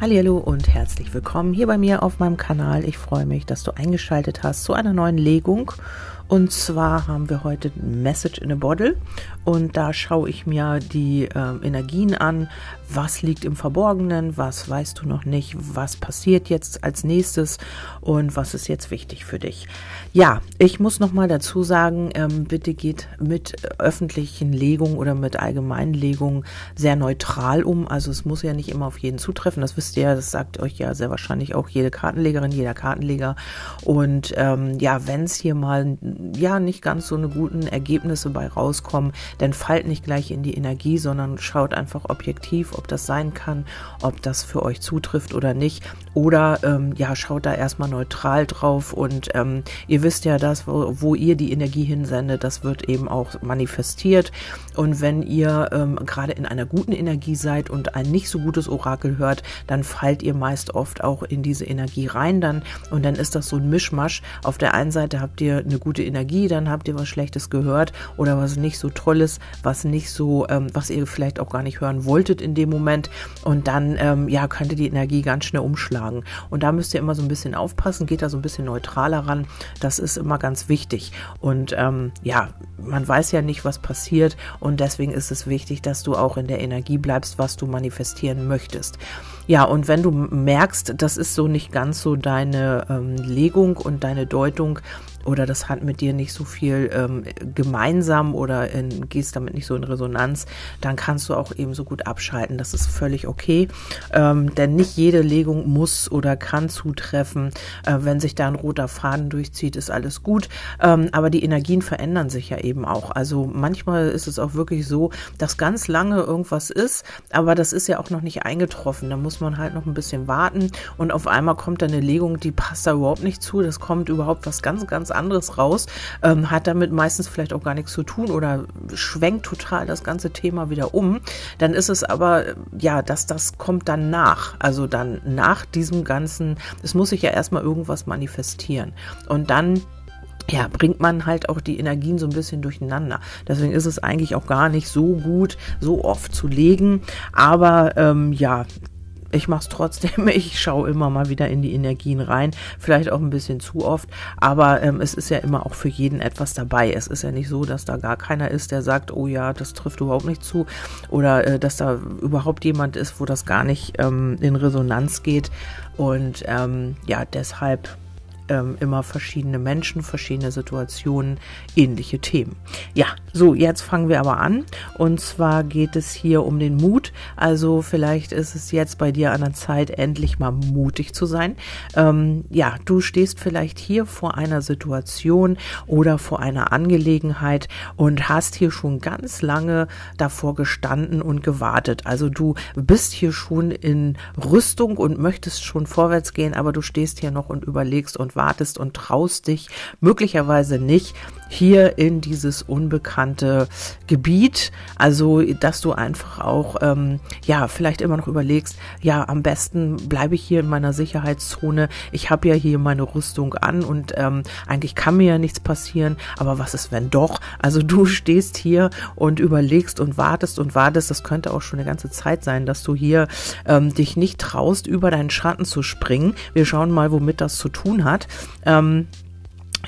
Hallo und herzlich willkommen hier bei mir auf meinem Kanal. Ich freue mich, dass du eingeschaltet hast zu einer neuen Legung. Und zwar haben wir heute Message in a Bottle und da schaue ich mir die äh, Energien an. Was liegt im Verborgenen? Was weißt du noch nicht? Was passiert jetzt als nächstes? Und was ist jetzt wichtig für dich? Ja, ich muss noch mal dazu sagen, ähm, bitte geht mit öffentlichen Legungen oder mit allgemeinen Legungen sehr neutral um. Also es muss ja nicht immer auf jeden zutreffen. Das wisst ihr, das sagt euch ja sehr wahrscheinlich auch jede Kartenlegerin, jeder Kartenleger. Und ähm, ja, wenn es hier mal ja nicht ganz so eine guten Ergebnisse bei rauskommen, dann fallt nicht gleich in die Energie, sondern schaut einfach objektiv, ob das sein kann, ob das für euch zutrifft oder nicht. Oder ähm, ja, schaut da erstmal neutral drauf und ähm, ihr wisst ja, das, wo, wo ihr die Energie hinsendet, das wird eben auch manifestiert. Und wenn ihr ähm, gerade in einer guten Energie seid und ein nicht so gutes Orakel hört, dann fallt ihr meist oft auch in diese Energie rein dann und dann ist das so ein Mischmasch. Auf der einen Seite habt ihr eine gute Energie, dann habt ihr was Schlechtes gehört oder was nicht so Tolles, was nicht so, ähm, was ihr vielleicht auch gar nicht hören wolltet in dem Moment. Und dann, ähm, ja, könnte die Energie ganz schnell umschlagen. Und da müsst ihr immer so ein bisschen aufpassen, geht da so ein bisschen neutraler ran. Das ist immer ganz wichtig. Und ähm, ja, man weiß ja nicht, was passiert. Und deswegen ist es wichtig, dass du auch in der Energie bleibst, was du manifestieren möchtest. Ja, und wenn du merkst, das ist so nicht ganz so deine ähm, Legung und deine Deutung, oder das hat mit dir nicht so viel ähm, gemeinsam oder in, gehst damit nicht so in Resonanz, dann kannst du auch eben so gut abschalten. Das ist völlig okay, ähm, denn nicht jede Legung muss oder kann zutreffen. Äh, wenn sich da ein roter Faden durchzieht, ist alles gut. Ähm, aber die Energien verändern sich ja eben auch. Also manchmal ist es auch wirklich so, dass ganz lange irgendwas ist, aber das ist ja auch noch nicht eingetroffen. Da muss man halt noch ein bisschen warten und auf einmal kommt da eine Legung, die passt da überhaupt nicht zu. Das kommt überhaupt was ganz, ganz anderes raus, ähm, hat damit meistens vielleicht auch gar nichts zu tun oder schwenkt total das ganze Thema wieder um. Dann ist es aber, ja, dass das kommt dann nach. Also dann nach diesem ganzen, es muss sich ja erstmal irgendwas manifestieren. Und dann ja, bringt man halt auch die Energien so ein bisschen durcheinander. Deswegen ist es eigentlich auch gar nicht so gut, so oft zu legen. Aber ähm, ja, ich mache es trotzdem. Ich schaue immer mal wieder in die Energien rein. Vielleicht auch ein bisschen zu oft. Aber ähm, es ist ja immer auch für jeden etwas dabei. Es ist ja nicht so, dass da gar keiner ist, der sagt, oh ja, das trifft überhaupt nicht zu. Oder äh, dass da überhaupt jemand ist, wo das gar nicht ähm, in Resonanz geht. Und ähm, ja, deshalb ähm, immer verschiedene Menschen, verschiedene Situationen, ähnliche Themen. Ja, so, jetzt fangen wir aber an. Und zwar geht es hier um den Mut. Also vielleicht ist es jetzt bei dir an der Zeit, endlich mal mutig zu sein. Ähm, ja, du stehst vielleicht hier vor einer Situation oder vor einer Angelegenheit und hast hier schon ganz lange davor gestanden und gewartet. Also du bist hier schon in Rüstung und möchtest schon vorwärts gehen, aber du stehst hier noch und überlegst und wartest und traust dich möglicherweise nicht hier in dieses unbekannte Gebiet. Also, dass du einfach auch, ähm, ja, vielleicht immer noch überlegst, ja, am besten bleibe ich hier in meiner Sicherheitszone. Ich habe ja hier meine Rüstung an und ähm, eigentlich kann mir ja nichts passieren. Aber was ist, wenn doch? Also du stehst hier und überlegst und wartest und wartest. Das könnte auch schon eine ganze Zeit sein, dass du hier ähm, dich nicht traust, über deinen Schatten zu springen. Wir schauen mal, womit das zu tun hat. Ähm,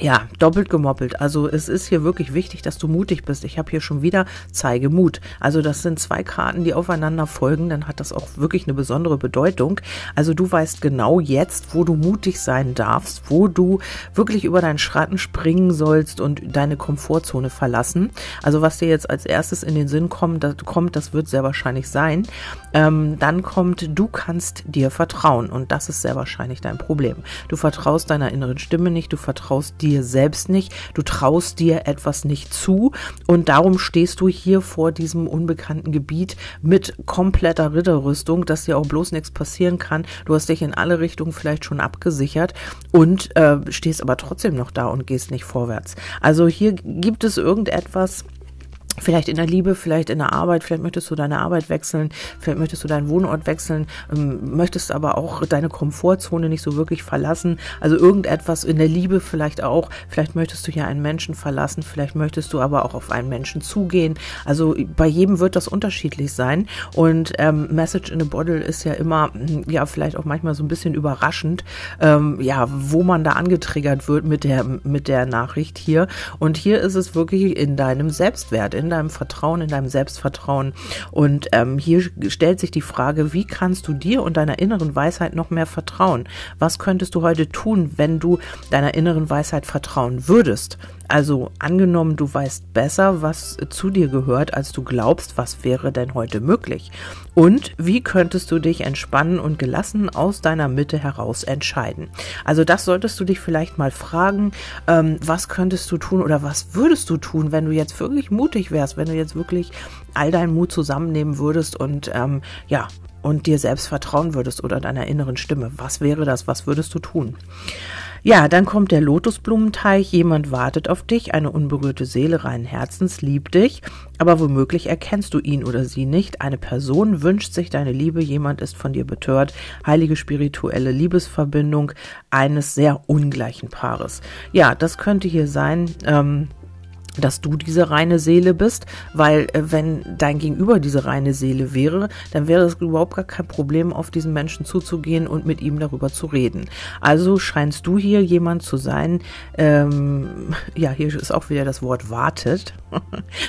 ja, doppelt gemoppelt. Also es ist hier wirklich wichtig, dass du mutig bist. Ich habe hier schon wieder zeige Mut. Also das sind zwei Karten, die aufeinander folgen. Dann hat das auch wirklich eine besondere Bedeutung. Also du weißt genau jetzt, wo du mutig sein darfst, wo du wirklich über deinen Schratten springen sollst und deine Komfortzone verlassen. Also was dir jetzt als erstes in den Sinn kommt, das, kommt, das wird sehr wahrscheinlich sein. Ähm, dann kommt, du kannst dir vertrauen. Und das ist sehr wahrscheinlich dein Problem. Du vertraust deiner inneren Stimme nicht, du vertraust dir dir selbst nicht, du traust dir etwas nicht zu und darum stehst du hier vor diesem unbekannten Gebiet mit kompletter Ritterrüstung, dass dir auch bloß nichts passieren kann. Du hast dich in alle Richtungen vielleicht schon abgesichert und äh, stehst aber trotzdem noch da und gehst nicht vorwärts. Also hier gibt es irgendetwas, Vielleicht in der Liebe, vielleicht in der Arbeit, vielleicht möchtest du deine Arbeit wechseln, vielleicht möchtest du deinen Wohnort wechseln, ähm, möchtest aber auch deine Komfortzone nicht so wirklich verlassen. Also irgendetwas in der Liebe vielleicht auch. Vielleicht möchtest du hier einen Menschen verlassen, vielleicht möchtest du aber auch auf einen Menschen zugehen. Also bei jedem wird das unterschiedlich sein. Und ähm, Message in a Bottle ist ja immer, hm, ja, vielleicht auch manchmal so ein bisschen überraschend, ähm, ja, wo man da angetriggert wird mit der, mit der Nachricht hier. Und hier ist es wirklich in deinem Selbstwert, in in deinem Vertrauen, in deinem Selbstvertrauen. Und ähm, hier stellt sich die Frage, wie kannst du dir und deiner inneren Weisheit noch mehr vertrauen? Was könntest du heute tun, wenn du deiner inneren Weisheit vertrauen würdest? Also angenommen, du weißt besser, was zu dir gehört, als du glaubst, was wäre denn heute möglich? Und wie könntest du dich entspannen und gelassen aus deiner Mitte heraus entscheiden? Also das solltest du dich vielleicht mal fragen, ähm, was könntest du tun oder was würdest du tun, wenn du jetzt wirklich mutig wärst, wenn du jetzt wirklich all deinen Mut zusammennehmen würdest und ähm, ja, und dir selbst vertrauen würdest oder deiner inneren Stimme. Was wäre das? Was würdest du tun? Ja, dann kommt der Lotusblumenteich. Jemand wartet auf dich, eine unberührte Seele reinen Herzens liebt dich, aber womöglich erkennst du ihn oder sie nicht. Eine Person wünscht sich deine Liebe, jemand ist von dir betört. Heilige spirituelle Liebesverbindung eines sehr ungleichen Paares. Ja, das könnte hier sein. Ähm, dass du diese reine Seele bist, weil äh, wenn dein Gegenüber diese reine Seele wäre, dann wäre es überhaupt gar kein Problem, auf diesen Menschen zuzugehen und mit ihm darüber zu reden. Also scheinst du hier jemand zu sein, ähm, ja, hier ist auch wieder das Wort wartet.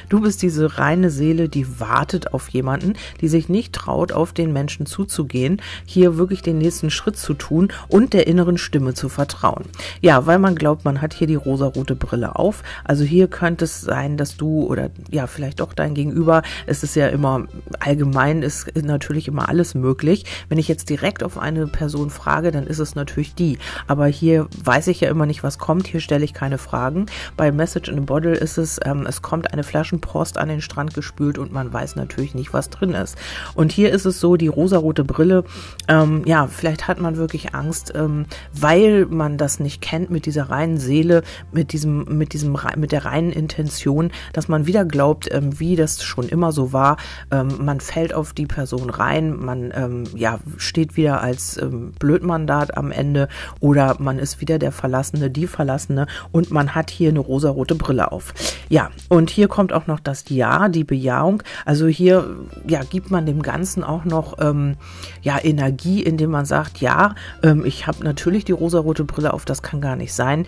Du bist diese reine Seele, die wartet auf jemanden, die sich nicht traut, auf den Menschen zuzugehen, hier wirklich den nächsten Schritt zu tun und der inneren Stimme zu vertrauen. Ja, weil man glaubt, man hat hier die rosarote Brille auf. Also hier könnte könnte es sein, dass du oder ja, vielleicht doch dein Gegenüber, es ist ja immer allgemein, ist natürlich immer alles möglich. Wenn ich jetzt direkt auf eine Person frage, dann ist es natürlich die. Aber hier weiß ich ja immer nicht, was kommt. Hier stelle ich keine Fragen. Bei Message in a Bottle ist es, ähm, es kommt eine Flaschenpost an den Strand gespült und man weiß natürlich nicht, was drin ist. Und hier ist es so, die rosarote Brille, ähm, ja, vielleicht hat man wirklich Angst, ähm, weil man das nicht kennt mit dieser reinen Seele, mit diesem, mit diesem, mit der reinen Intention, dass man wieder glaubt, ähm, wie das schon immer so war. Ähm, man fällt auf die Person rein, man ähm, ja, steht wieder als ähm, Blödmandat am Ende oder man ist wieder der Verlassene, die Verlassene und man hat hier eine rosarote Brille auf. Ja, und hier kommt auch noch das Ja, die Bejahung. Also hier ja, gibt man dem Ganzen auch noch ähm, ja, Energie, indem man sagt, ja, ähm, ich habe natürlich die rosarote Brille auf, das kann gar nicht sein,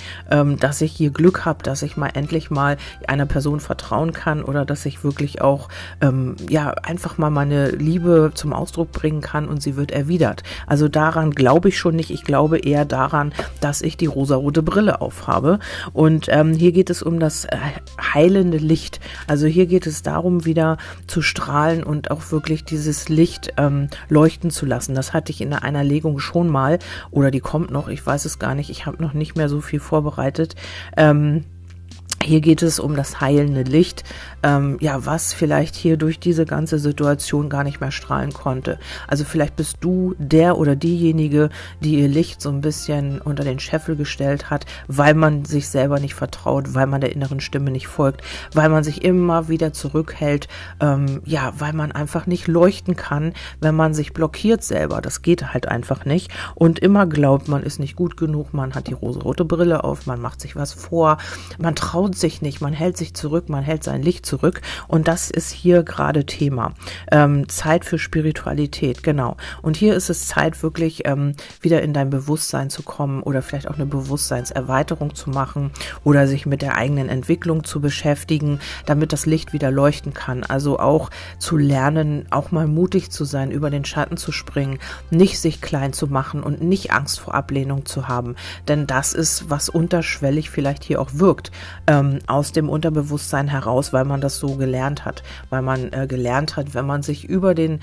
dass ich hier Glück habe, dass ich mal endlich mal einer Person vertrauen kann oder dass ich wirklich auch ähm, ja einfach mal meine Liebe zum Ausdruck bringen kann und sie wird erwidert. Also daran glaube ich schon nicht. Ich glaube eher daran, dass ich die rosarote Brille aufhabe. Und ähm, hier geht es um das äh, heilende Licht. Also hier geht es darum, wieder zu strahlen und auch wirklich dieses Licht ähm, leuchten zu lassen. Das hatte ich in einer Legung schon mal oder die kommt noch. Ich weiß es gar nicht. Ich habe noch nicht mehr so viel vorbereitet. Ähm, hier geht es um das heilende Licht, ähm, ja, was vielleicht hier durch diese ganze Situation gar nicht mehr strahlen konnte. Also vielleicht bist du der oder diejenige, die ihr Licht so ein bisschen unter den Scheffel gestellt hat, weil man sich selber nicht vertraut, weil man der inneren Stimme nicht folgt, weil man sich immer wieder zurückhält, ähm, ja, weil man einfach nicht leuchten kann, wenn man sich blockiert selber. Das geht halt einfach nicht und immer glaubt, man ist nicht gut genug, man hat die rosarote Brille auf, man macht sich was vor, man traut traut sich nicht, man hält sich zurück, man hält sein Licht zurück. Und das ist hier gerade Thema. Ähm, Zeit für Spiritualität, genau. Und hier ist es Zeit, wirklich ähm, wieder in dein Bewusstsein zu kommen oder vielleicht auch eine Bewusstseinserweiterung zu machen oder sich mit der eigenen Entwicklung zu beschäftigen, damit das Licht wieder leuchten kann. Also auch zu lernen, auch mal mutig zu sein, über den Schatten zu springen, nicht sich klein zu machen und nicht Angst vor Ablehnung zu haben. Denn das ist, was unterschwellig vielleicht hier auch wirkt. Ähm, ähm, aus dem Unterbewusstsein heraus, weil man das so gelernt hat, weil man äh, gelernt hat, wenn man sich über den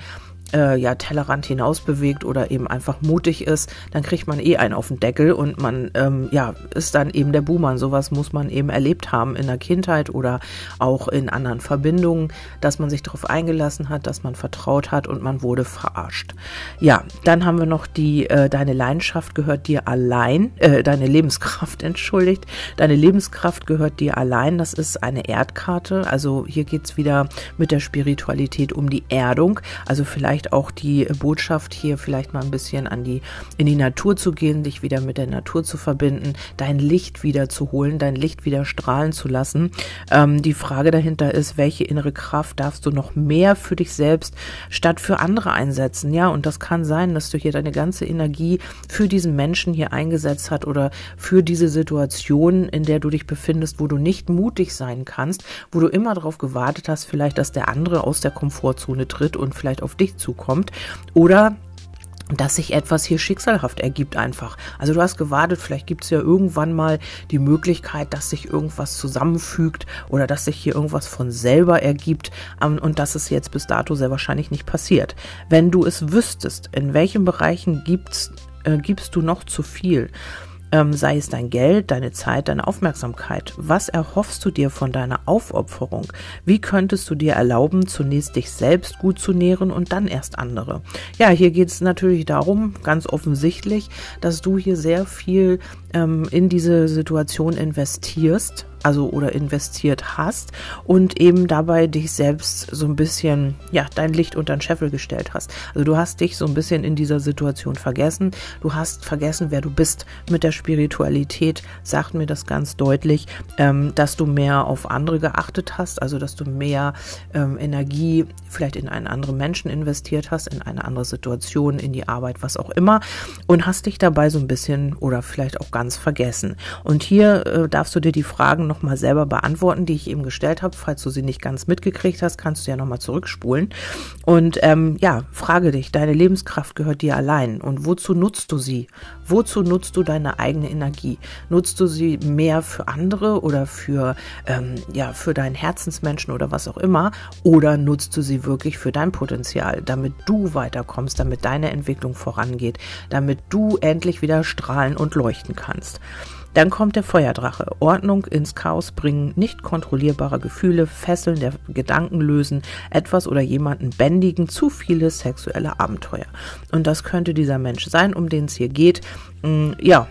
äh, ja Tellerrand hinaus bewegt oder eben einfach mutig ist, dann kriegt man eh einen auf den Deckel und man ähm, ja ist dann eben der Buhmann. Sowas muss man eben erlebt haben in der Kindheit oder auch in anderen Verbindungen, dass man sich darauf eingelassen hat, dass man vertraut hat und man wurde verarscht. Ja, dann haben wir noch die äh, deine Leidenschaft gehört dir allein, äh, deine Lebenskraft entschuldigt, deine Lebenskraft gehört dir allein. Das ist eine Erdkarte. Also hier geht's wieder mit der Spiritualität um die Erdung. Also vielleicht auch die Botschaft hier vielleicht mal ein bisschen an die in die Natur zu gehen, dich wieder mit der Natur zu verbinden, dein Licht wieder zu holen, dein Licht wieder strahlen zu lassen. Ähm, die Frage dahinter ist, welche innere Kraft darfst du noch mehr für dich selbst statt für andere einsetzen? Ja, und das kann sein, dass du hier deine ganze Energie für diesen Menschen hier eingesetzt hat oder für diese Situation, in der du dich befindest, wo du nicht mutig sein kannst, wo du immer darauf gewartet hast, vielleicht, dass der andere aus der Komfortzone tritt und vielleicht auf dich zukommt oder dass sich etwas hier schicksalhaft ergibt einfach. Also du hast gewartet, vielleicht gibt es ja irgendwann mal die Möglichkeit, dass sich irgendwas zusammenfügt oder dass sich hier irgendwas von selber ergibt ähm, und das ist jetzt bis dato sehr wahrscheinlich nicht passiert. Wenn du es wüsstest, in welchen Bereichen gibt's, äh, gibst du noch zu viel, ähm, sei es dein Geld, deine Zeit, deine Aufmerksamkeit. Was erhoffst du dir von deiner Aufopferung? Wie könntest du dir erlauben, zunächst dich selbst gut zu nähren und dann erst andere? Ja, hier geht es natürlich darum, ganz offensichtlich, dass du hier sehr viel ähm, in diese Situation investierst also oder investiert hast und eben dabei dich selbst so ein bisschen, ja, dein Licht unter den Scheffel gestellt hast. Also du hast dich so ein bisschen in dieser Situation vergessen. Du hast vergessen, wer du bist. Mit der Spiritualität sagt mir das ganz deutlich, ähm, dass du mehr auf andere geachtet hast, also dass du mehr ähm, Energie vielleicht in einen anderen Menschen investiert hast, in eine andere Situation, in die Arbeit, was auch immer und hast dich dabei so ein bisschen oder vielleicht auch ganz vergessen. Und hier äh, darfst du dir die Fragen nochmal selber beantworten, die ich eben gestellt habe. Falls du sie nicht ganz mitgekriegt hast, kannst du ja nochmal zurückspulen. Und ähm, ja, frage dich, deine Lebenskraft gehört dir allein. Und wozu nutzt du sie? Wozu nutzt du deine eigene Energie? Nutzt du sie mehr für andere oder für, ähm, ja, für deinen Herzensmenschen oder was auch immer? Oder nutzt du sie wirklich für dein Potenzial, damit du weiterkommst, damit deine Entwicklung vorangeht, damit du endlich wieder strahlen und leuchten kannst? Dann kommt der Feuerdrache. Ordnung ins Chaos bringen, nicht kontrollierbare Gefühle, Fesseln der Gedanken lösen, etwas oder jemanden bändigen, zu viele sexuelle Abenteuer. Und das könnte dieser Mensch sein, um den es hier geht. Mm, ja,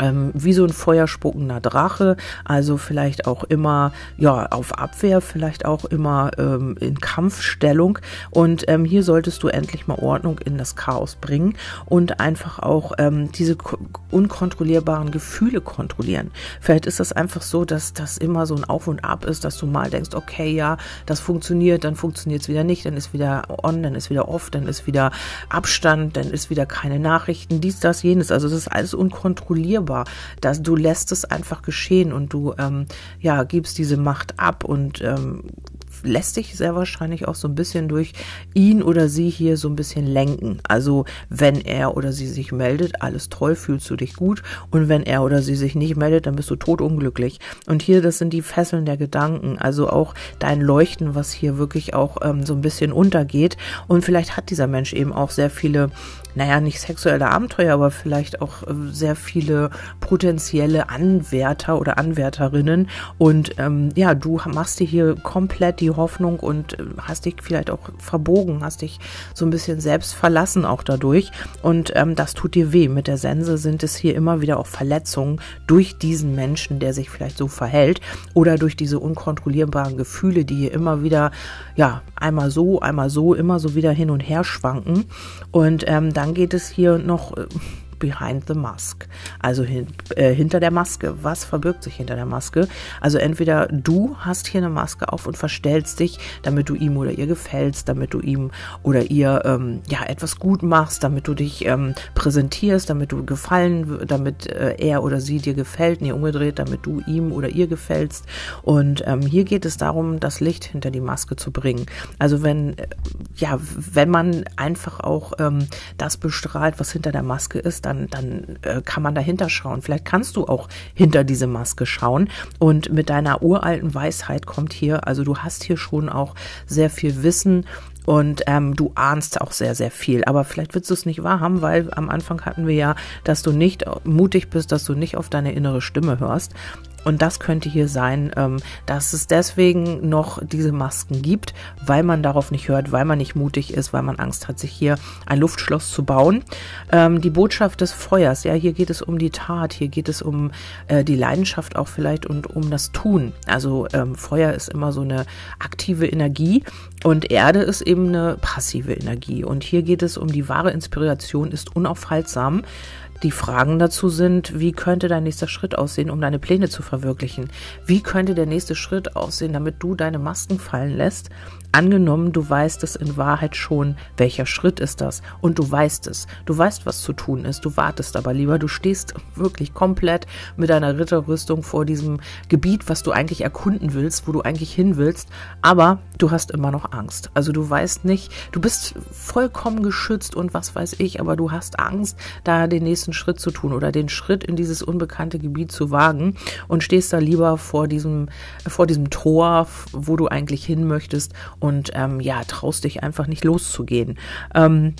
ähm, wie so ein feuerspuckender Drache, also vielleicht auch immer ja auf Abwehr, vielleicht auch immer ähm, in Kampfstellung. Und ähm, hier solltest du endlich mal Ordnung in das Chaos bringen und einfach auch ähm, diese unkontrollierbaren Gefühle kontrollieren. Vielleicht ist das einfach so, dass das immer so ein Auf und Ab ist, dass du mal denkst, okay, ja, das funktioniert, dann funktioniert es wieder nicht, dann ist wieder on, dann ist wieder off, dann ist wieder Abstand, dann ist wieder keine Nachrichten, dies, das, jenes. Also das ist alles unkontrollierbar spürbar. Dass du lässt es einfach geschehen und du ähm, ja gibst diese Macht ab und ähm, lässt sich sehr wahrscheinlich auch so ein bisschen durch ihn oder sie hier so ein bisschen lenken. Also wenn er oder sie sich meldet, alles toll, fühlst du dich gut. Und wenn er oder sie sich nicht meldet, dann bist du totunglücklich. Und hier, das sind die Fesseln der Gedanken. Also auch dein Leuchten, was hier wirklich auch ähm, so ein bisschen untergeht. Und vielleicht hat dieser Mensch eben auch sehr viele naja, nicht sexuelle Abenteuer, aber vielleicht auch äh, sehr viele potenzielle Anwärter oder Anwärterinnen. Und ähm, ja, du machst dir hier komplett die Hoffnung und äh, hast dich vielleicht auch verbogen, hast dich so ein bisschen selbst verlassen auch dadurch. Und ähm, das tut dir weh. Mit der Sense sind es hier immer wieder auch Verletzungen durch diesen Menschen, der sich vielleicht so verhält oder durch diese unkontrollierbaren Gefühle, die hier immer wieder, ja, einmal so, einmal so, immer so wieder hin und her schwanken. Und ähm, dann geht es hier noch äh, behind the mask. Also hin, äh, hinter der Maske. Was verbirgt sich hinter der Maske? Also entweder du hast hier eine Maske auf und verstellst dich, damit du ihm oder ihr gefällst, damit du ihm oder ihr ähm, ja etwas gut machst, damit du dich ähm, präsentierst, damit du gefallen, damit äh, er oder sie dir gefällt, nee, umgedreht, damit du ihm oder ihr gefällst. Und ähm, hier geht es darum, das Licht hinter die Maske zu bringen. Also wenn äh, ja, wenn man einfach auch ähm, das bestrahlt, was hinter der Maske ist, dann, dann äh, kann man dahinter schauen. Vielleicht kannst du auch hinter diese Maske schauen. Und mit deiner uralten Weisheit kommt hier, also du hast hier schon auch sehr viel Wissen und ähm, du ahnst auch sehr, sehr viel. Aber vielleicht willst du es nicht wahrhaben, weil am Anfang hatten wir ja, dass du nicht mutig bist, dass du nicht auf deine innere Stimme hörst. Und das könnte hier sein, ähm, dass es deswegen noch diese Masken gibt, weil man darauf nicht hört, weil man nicht mutig ist, weil man Angst hat, sich hier ein Luftschloss zu bauen. Ähm, die Botschaft des Feuers, ja, hier geht es um die Tat, hier geht es um äh, die Leidenschaft auch vielleicht und um das Tun. Also ähm, Feuer ist immer so eine aktive Energie und Erde ist eben eine passive Energie. Und hier geht es um die wahre Inspiration, ist unaufhaltsam. Die Fragen dazu sind, wie könnte dein nächster Schritt aussehen, um deine Pläne zu verwirklichen? Wie könnte der nächste Schritt aussehen, damit du deine Masken fallen lässt Angenommen, du weißt es in Wahrheit schon, welcher Schritt ist das und du weißt es. Du weißt, was zu tun ist, du wartest aber lieber, du stehst wirklich komplett mit deiner Ritterrüstung vor diesem Gebiet, was du eigentlich erkunden willst, wo du eigentlich hin willst, aber du hast immer noch Angst. Also du weißt nicht, du bist vollkommen geschützt und was weiß ich, aber du hast Angst, da den nächsten Schritt zu tun oder den Schritt in dieses unbekannte Gebiet zu wagen und stehst da lieber vor diesem, vor diesem Tor, wo du eigentlich hin möchtest und ähm, ja, traust dich einfach nicht loszugehen. Ähm,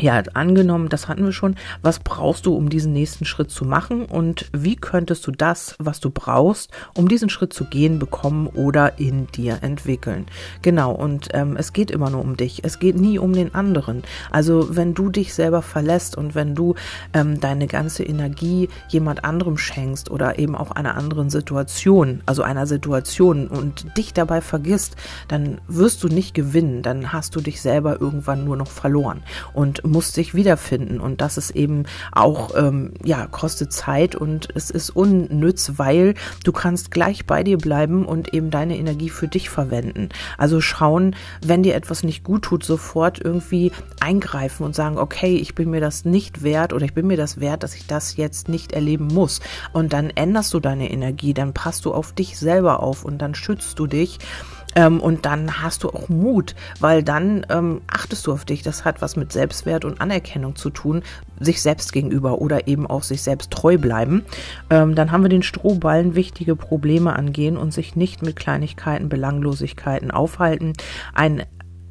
ja, angenommen, das hatten wir schon. Was brauchst du, um diesen nächsten Schritt zu machen? Und wie könntest du das, was du brauchst, um diesen Schritt zu gehen, bekommen oder in dir entwickeln? Genau, und ähm, es geht immer nur um dich. Es geht nie um den anderen. Also, wenn du dich selber verlässt und wenn du ähm, deine ganze Energie jemand anderem schenkst oder eben auch einer anderen Situation, also einer Situation und dich dabei vergisst, dann wirst du nicht gewinnen. Dann hast du dich selber irgendwann nur noch verloren. Und muss sich wiederfinden. Und das ist eben auch, ähm, ja, kostet Zeit und es ist unnütz, weil du kannst gleich bei dir bleiben und eben deine Energie für dich verwenden. Also schauen, wenn dir etwas nicht gut tut, sofort irgendwie eingreifen und sagen, okay, ich bin mir das nicht wert oder ich bin mir das wert, dass ich das jetzt nicht erleben muss. Und dann änderst du deine Energie, dann passt du auf dich selber auf und dann schützt du dich ähm, und dann hast du auch Mut, weil dann ähm, achtest du auf dich. Das hat was mit Selbstwert und Anerkennung zu tun, sich selbst gegenüber oder eben auch sich selbst treu bleiben. Ähm, dann haben wir den Strohballen, wichtige Probleme angehen und sich nicht mit Kleinigkeiten, Belanglosigkeiten aufhalten. Ein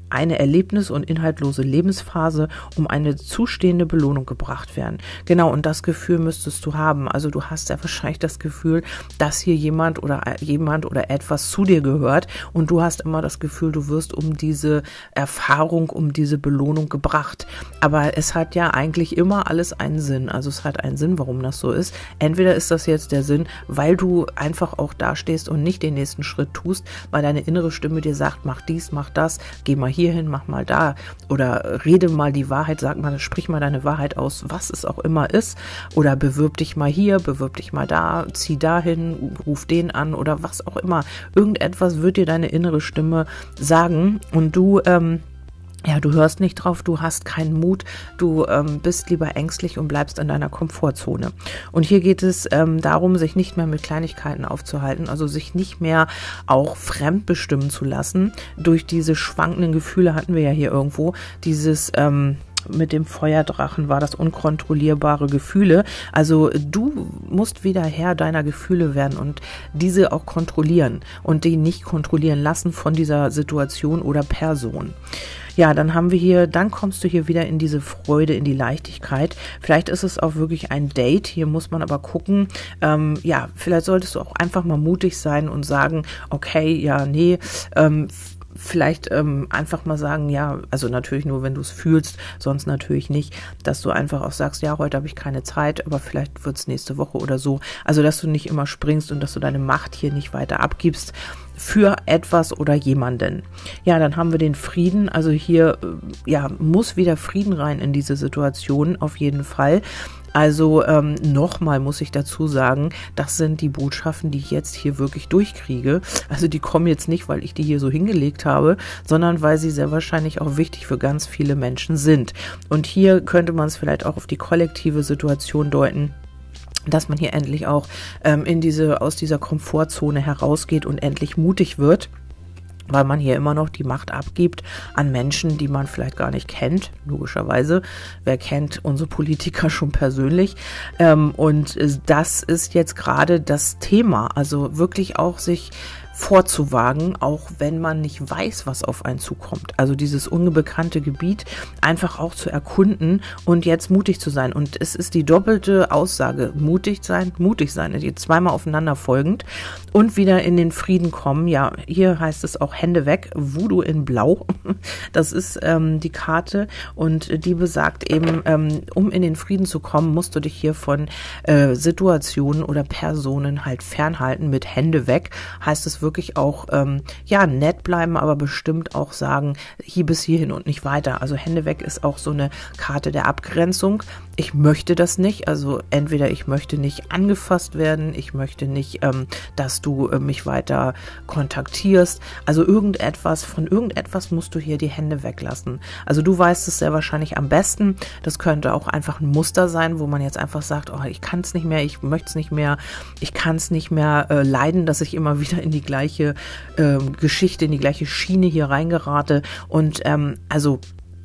eine erlebnis- und inhaltlose Lebensphase um eine zustehende Belohnung gebracht werden. Genau, und das Gefühl müsstest du haben. Also du hast ja wahrscheinlich das Gefühl, dass hier jemand oder jemand oder etwas zu dir gehört und du hast immer das Gefühl, du wirst um diese Erfahrung, um diese Belohnung gebracht. Aber es hat ja eigentlich immer alles einen Sinn. Also es hat einen Sinn, warum das so ist. Entweder ist das jetzt der Sinn, weil du einfach auch dastehst und nicht den nächsten Schritt tust, weil deine innere Stimme dir sagt, mach dies, mach das, geh mal hier hierhin, mach mal da. Oder rede mal die Wahrheit, sag mal, sprich mal deine Wahrheit aus, was es auch immer ist. Oder bewirb dich mal hier, bewirb dich mal da, zieh dahin, ruf den an oder was auch immer. Irgendetwas wird dir deine innere Stimme sagen. Und du ähm, ja, du hörst nicht drauf, du hast keinen Mut, du ähm, bist lieber ängstlich und bleibst in deiner Komfortzone. Und hier geht es ähm, darum, sich nicht mehr mit Kleinigkeiten aufzuhalten, also sich nicht mehr auch fremdbestimmen zu lassen. Durch diese schwankenden Gefühle hatten wir ja hier irgendwo dieses ähm, mit dem Feuerdrachen war das unkontrollierbare Gefühle. Also du musst wieder Herr deiner Gefühle werden und diese auch kontrollieren und die nicht kontrollieren lassen von dieser Situation oder Person. Ja, dann haben wir hier, dann kommst du hier wieder in diese Freude, in die Leichtigkeit. Vielleicht ist es auch wirklich ein Date. Hier muss man aber gucken. Ähm, ja, vielleicht solltest du auch einfach mal mutig sein und sagen, okay, ja, nee, ähm, vielleicht ähm, einfach mal sagen, ja, also natürlich nur, wenn du es fühlst, sonst natürlich nicht, dass du einfach auch sagst, ja, heute habe ich keine Zeit, aber vielleicht wird es nächste Woche oder so. Also, dass du nicht immer springst und dass du deine Macht hier nicht weiter abgibst für etwas oder jemanden. Ja, dann haben wir den Frieden. Also hier äh, ja muss wieder Frieden rein in diese Situation auf jeden Fall. Also ähm, nochmal muss ich dazu sagen, das sind die Botschaften, die ich jetzt hier wirklich durchkriege. Also die kommen jetzt nicht, weil ich die hier so hingelegt habe, sondern weil sie sehr wahrscheinlich auch wichtig für ganz viele Menschen sind. Und hier könnte man es vielleicht auch auf die kollektive Situation deuten dass man hier endlich auch ähm, in diese, aus dieser Komfortzone herausgeht und endlich mutig wird. weil man hier immer noch die Macht abgibt an Menschen, die man vielleicht gar nicht kennt, logischerweise. Wer kennt unsere Politiker schon persönlich? Ähm, und das ist jetzt gerade das Thema. Also wirklich auch sich vorzuwagen, auch wenn man nicht weiß, was auf einen zukommt. Also dieses unbekannte Gebiet einfach auch zu erkunden und jetzt mutig zu sein. Und es ist die doppelte Aussage, mutig sein, mutig sein, die zweimal aufeinander folgend und wieder in den Frieden kommen. Ja, hier heißt es auch Hände weg, Voodoo in Blau. Das ist ähm, die Karte und die besagt eben, ähm, um in den Frieden zu kommen, musst du dich hier von äh, Situationen oder Personen halt fernhalten mit Hände weg. Heißt es wirklich auch, ähm, ja, nett bleiben, aber bestimmt auch sagen, hier bis hierhin und nicht weiter. Also Hände weg ist auch so eine Karte der Abgrenzung. Ich möchte das nicht. Also entweder ich möchte nicht angefasst werden, ich möchte nicht, ähm, dass du äh, mich weiter kontaktierst. Also irgendetwas, von irgendetwas musst du hier die Hände weglassen. Also du weißt es sehr wahrscheinlich am besten. Das könnte auch einfach ein Muster sein, wo man jetzt einfach sagt, oh, ich kann es nicht mehr, ich möchte es nicht mehr, ich kann es nicht mehr äh, leiden, dass ich immer wieder in die gleiche ähm, Geschichte, in die gleiche Schiene hier reingerate. Und ähm, also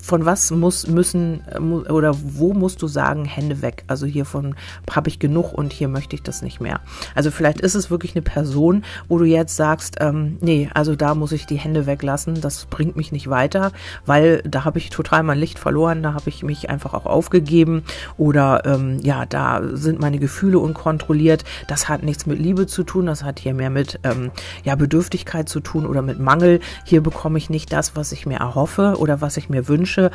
von was muss müssen äh, oder wo musst du sagen, Hände weg? Also hiervon habe ich genug und hier möchte ich das nicht mehr. Also vielleicht ist es wirklich eine Person, wo du jetzt sagst, ähm, nee, also da muss ich die Hände weglassen, das bringt mich nicht weiter, weil da habe ich total mein Licht verloren, da habe ich mich einfach auch aufgegeben oder ähm, ja, da sind meine Gefühle unkontrolliert. Das hat nichts mit Liebe zu tun, das hat hier mehr mit ähm, ja, Bedürftigkeit zu tun oder mit Mangel. Hier bekomme ich nicht das, was ich mir erhoffe oder was ich mir wünsche Wünsche.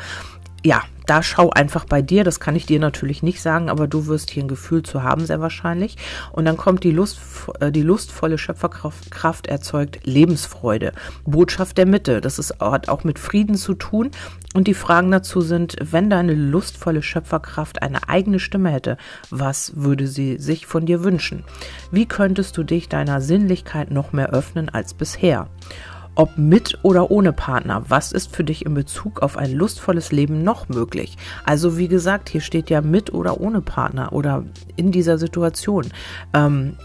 Ja, da schau einfach bei dir, das kann ich dir natürlich nicht sagen, aber du wirst hier ein Gefühl zu haben, sehr wahrscheinlich. Und dann kommt die, Lust, äh, die lustvolle Schöpferkraft Kraft erzeugt Lebensfreude. Botschaft der Mitte, das ist, hat auch mit Frieden zu tun. Und die Fragen dazu sind, wenn deine lustvolle Schöpferkraft eine eigene Stimme hätte, was würde sie sich von dir wünschen? Wie könntest du dich deiner Sinnlichkeit noch mehr öffnen als bisher? Ob mit oder ohne Partner, was ist für dich in Bezug auf ein lustvolles Leben noch möglich? Also wie gesagt, hier steht ja mit oder ohne Partner oder in dieser Situation. Ähm,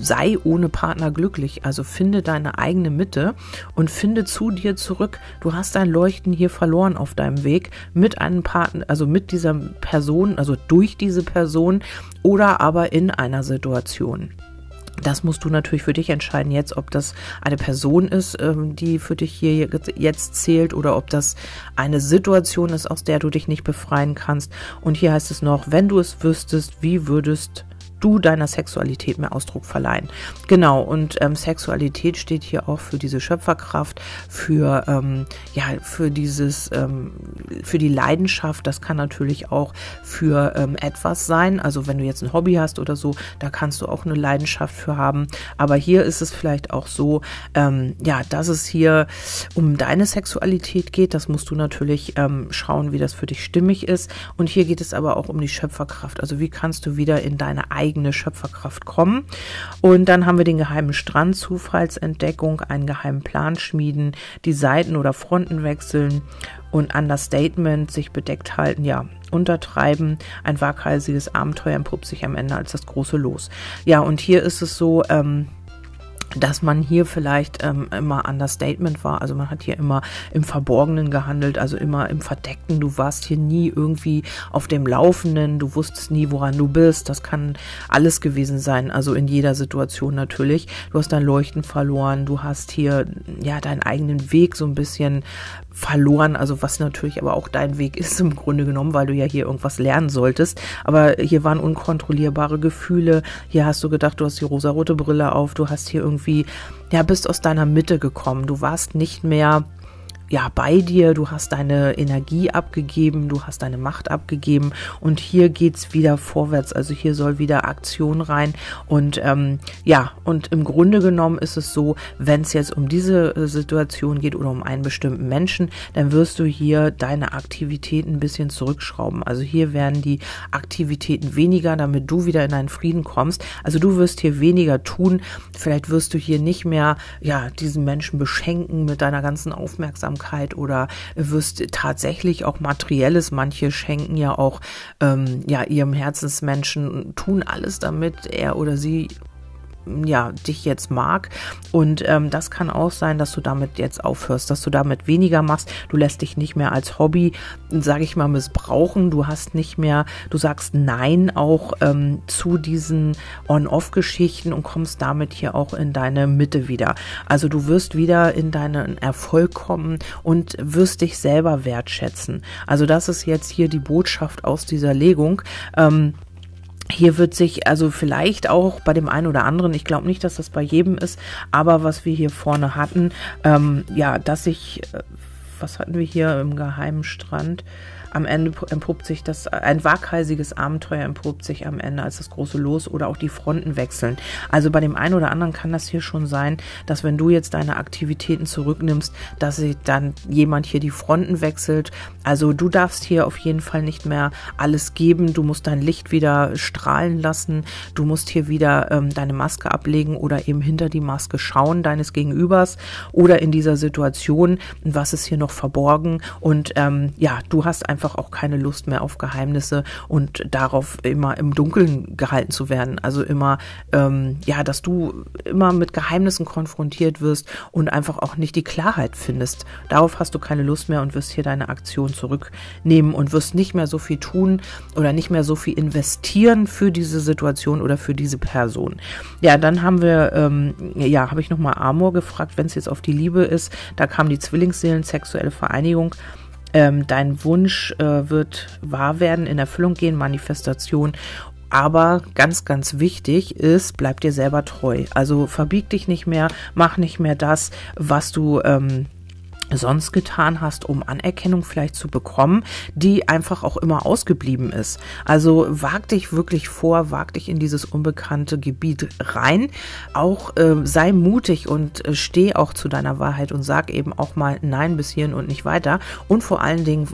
sei ohne Partner glücklich. Also finde deine eigene Mitte und finde zu dir zurück. Du hast dein Leuchten hier verloren auf deinem Weg mit einem Partner, also mit dieser Person, also durch diese Person oder aber in einer Situation. Das musst du natürlich für dich entscheiden jetzt, ob das eine Person ist, ähm, die für dich hier jetzt zählt oder ob das eine Situation ist, aus der du dich nicht befreien kannst. Und hier heißt es noch, wenn du es wüsstest, wie würdest du deiner Sexualität mehr Ausdruck verleihen. Genau, und ähm, Sexualität steht hier auch für diese Schöpferkraft, für, ähm, ja, für dieses, ähm, für die Leidenschaft. Das kann natürlich auch für ähm, etwas sein. Also wenn du jetzt ein Hobby hast oder so, da kannst du auch eine Leidenschaft für haben. Aber hier ist es vielleicht auch so, ähm, ja, dass es hier um deine Sexualität geht. Das musst du natürlich ähm, schauen, wie das für dich stimmig ist. Und hier geht es aber auch um die Schöpferkraft. Also wie kannst du wieder in deine eigene eigene Schöpferkraft kommen. Und dann haben wir den geheimen Strand, Zufallsentdeckung, einen geheimen Plan schmieden, die Seiten oder Fronten wechseln und Understatement, sich bedeckt halten, ja, untertreiben. Ein waghalsiges Abenteuer entpuppt sich am Ende als das große Los. Ja, und hier ist es so, ähm, dass man hier vielleicht ähm, immer Understatement war. Also man hat hier immer im Verborgenen gehandelt, also immer im Verdeckten. Du warst hier nie irgendwie auf dem Laufenden, du wusstest nie, woran du bist. Das kann alles gewesen sein, also in jeder Situation natürlich. Du hast dein Leuchten verloren, du hast hier ja deinen eigenen Weg so ein bisschen verloren, also was natürlich aber auch dein Weg ist im Grunde genommen, weil du ja hier irgendwas lernen solltest. Aber hier waren unkontrollierbare Gefühle. Hier hast du gedacht, du hast die rosarote Brille auf, du hast hier irgendwie, ja, bist aus deiner Mitte gekommen. Du warst nicht mehr ja bei dir, du hast deine Energie abgegeben, du hast deine Macht abgegeben und hier geht's wieder vorwärts, also hier soll wieder Aktion rein und ähm, ja, und im Grunde genommen ist es so, wenn es jetzt um diese äh, Situation geht oder um einen bestimmten Menschen, dann wirst du hier deine Aktivitäten ein bisschen zurückschrauben. Also hier werden die Aktivitäten weniger, damit du wieder in einen Frieden kommst. Also du wirst hier weniger tun. Vielleicht wirst du hier nicht mehr, ja, diesen Menschen beschenken mit deiner ganzen Aufmerksamkeit Aufmerksamkeit oder wirst tatsächlich auch materielles. Manche schenken ja auch ähm, ja ihrem Herzensmenschen tun alles, damit er oder sie ja, dich jetzt mag. Und ähm, das kann auch sein, dass du damit jetzt aufhörst, dass du damit weniger machst. Du lässt dich nicht mehr als Hobby, sage ich mal, missbrauchen. Du hast nicht mehr, du sagst Nein auch ähm, zu diesen On-Off-Geschichten und kommst damit hier auch in deine Mitte wieder. Also du wirst wieder in deinen Erfolg kommen und wirst dich selber wertschätzen. Also das ist jetzt hier die Botschaft aus dieser Legung. Ähm, hier wird sich also vielleicht auch bei dem einen oder anderen, ich glaube nicht, dass das bei jedem ist, aber was wir hier vorne hatten, ähm, ja, dass ich, äh, was hatten wir hier im geheimen Strand? Am Ende entpuppt sich das, ein waghalsiges Abenteuer entpuppt sich am Ende als das große Los oder auch die Fronten wechseln. Also bei dem einen oder anderen kann das hier schon sein, dass wenn du jetzt deine Aktivitäten zurücknimmst, dass sich dann jemand hier die Fronten wechselt. Also du darfst hier auf jeden Fall nicht mehr alles geben. Du musst dein Licht wieder strahlen lassen. Du musst hier wieder ähm, deine Maske ablegen oder eben hinter die Maske schauen deines Gegenübers oder in dieser Situation, was ist hier noch verborgen. Und ähm, ja, du hast einfach einfach auch keine Lust mehr auf Geheimnisse und darauf immer im Dunkeln gehalten zu werden. Also immer, ähm, ja, dass du immer mit Geheimnissen konfrontiert wirst und einfach auch nicht die Klarheit findest. Darauf hast du keine Lust mehr und wirst hier deine Aktion zurücknehmen und wirst nicht mehr so viel tun oder nicht mehr so viel investieren für diese Situation oder für diese Person. Ja, dann haben wir, ähm, ja, habe ich nochmal Amor gefragt, wenn es jetzt auf die Liebe ist. Da kam die Zwillingsseelen, sexuelle Vereinigung ähm, dein Wunsch äh, wird wahr werden, in Erfüllung gehen, Manifestation. Aber ganz, ganz wichtig ist, bleib dir selber treu. Also verbieg dich nicht mehr, mach nicht mehr das, was du ähm, sonst getan hast, um Anerkennung vielleicht zu bekommen, die einfach auch immer ausgeblieben ist. Also wag dich wirklich vor, wag dich in dieses unbekannte Gebiet rein. Auch äh, sei mutig und äh, steh auch zu deiner Wahrheit und sag eben auch mal Nein bis hierhin und nicht weiter. Und vor allen Dingen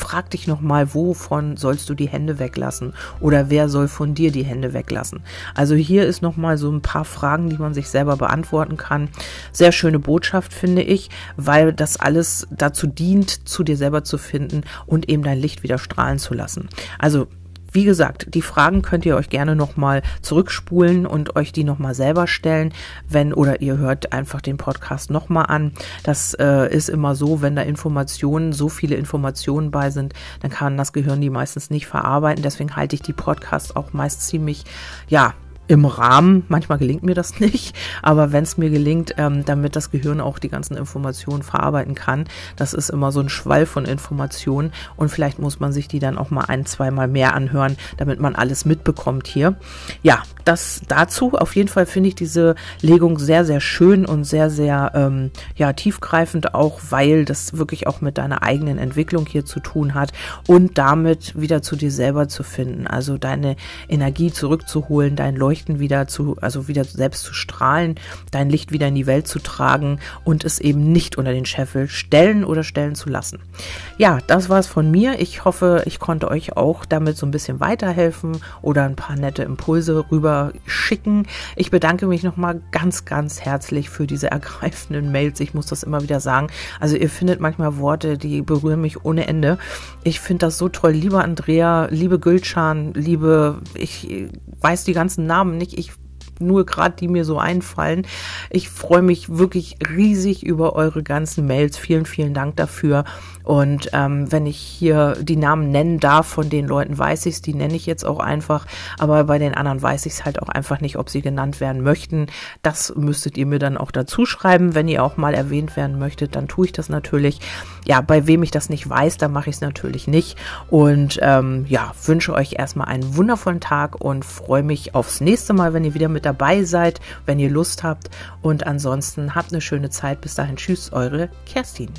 frag dich nochmal, wovon sollst du die Hände weglassen? Oder wer soll von dir die Hände weglassen? Also hier ist nochmal so ein paar Fragen, die man sich selber beantworten kann. Sehr schöne Botschaft, finde ich, weil das alles dazu dient, zu dir selber zu finden und eben dein Licht wieder strahlen zu lassen. Also wie gesagt, die Fragen könnt ihr euch gerne nochmal zurückspulen und euch die nochmal selber stellen, wenn oder ihr hört einfach den Podcast nochmal an. Das äh, ist immer so, wenn da Informationen, so viele Informationen bei sind, dann kann das Gehirn die meistens nicht verarbeiten. Deswegen halte ich die Podcasts auch meist ziemlich, ja, im Rahmen. Manchmal gelingt mir das nicht, aber wenn es mir gelingt, ähm, damit das Gehirn auch die ganzen Informationen verarbeiten kann, das ist immer so ein Schwall von Informationen und vielleicht muss man sich die dann auch mal ein, zweimal mehr anhören, damit man alles mitbekommt hier. Ja, das dazu. Auf jeden Fall finde ich diese Legung sehr, sehr schön und sehr, sehr ähm, ja, tiefgreifend auch, weil das wirklich auch mit deiner eigenen Entwicklung hier zu tun hat und damit wieder zu dir selber zu finden. Also deine Energie zurückzuholen, dein Leuchten Leuchten wieder zu, also wieder selbst zu strahlen, dein Licht wieder in die Welt zu tragen und es eben nicht unter den Scheffel stellen oder stellen zu lassen. Ja, das war es von mir. Ich hoffe, ich konnte euch auch damit so ein bisschen weiterhelfen oder ein paar nette Impulse rüber schicken. Ich bedanke mich nochmal ganz, ganz herzlich für diese ergreifenden Mails. Ich muss das immer wieder sagen. Also ihr findet manchmal Worte, die berühren mich ohne Ende. Ich finde das so toll. Liebe Andrea, liebe Gülcan, liebe, ich weiß die ganzen Namen nicht. Ich nur gerade die mir so einfallen. Ich freue mich wirklich riesig über eure ganzen Mails. Vielen, vielen Dank dafür. Und ähm, wenn ich hier die Namen nennen darf von den Leuten, weiß ich es, die nenne ich jetzt auch einfach. Aber bei den anderen weiß ich es halt auch einfach nicht, ob sie genannt werden möchten. Das müsstet ihr mir dann auch dazu schreiben. Wenn ihr auch mal erwähnt werden möchtet, dann tue ich das natürlich. Ja, bei wem ich das nicht weiß, dann mache ich es natürlich nicht. Und ähm, ja, wünsche euch erstmal einen wundervollen Tag und freue mich aufs nächste Mal, wenn ihr wieder mit dabei seid, wenn ihr Lust habt. Und ansonsten habt eine schöne Zeit. Bis dahin, tschüss, eure Kerstin.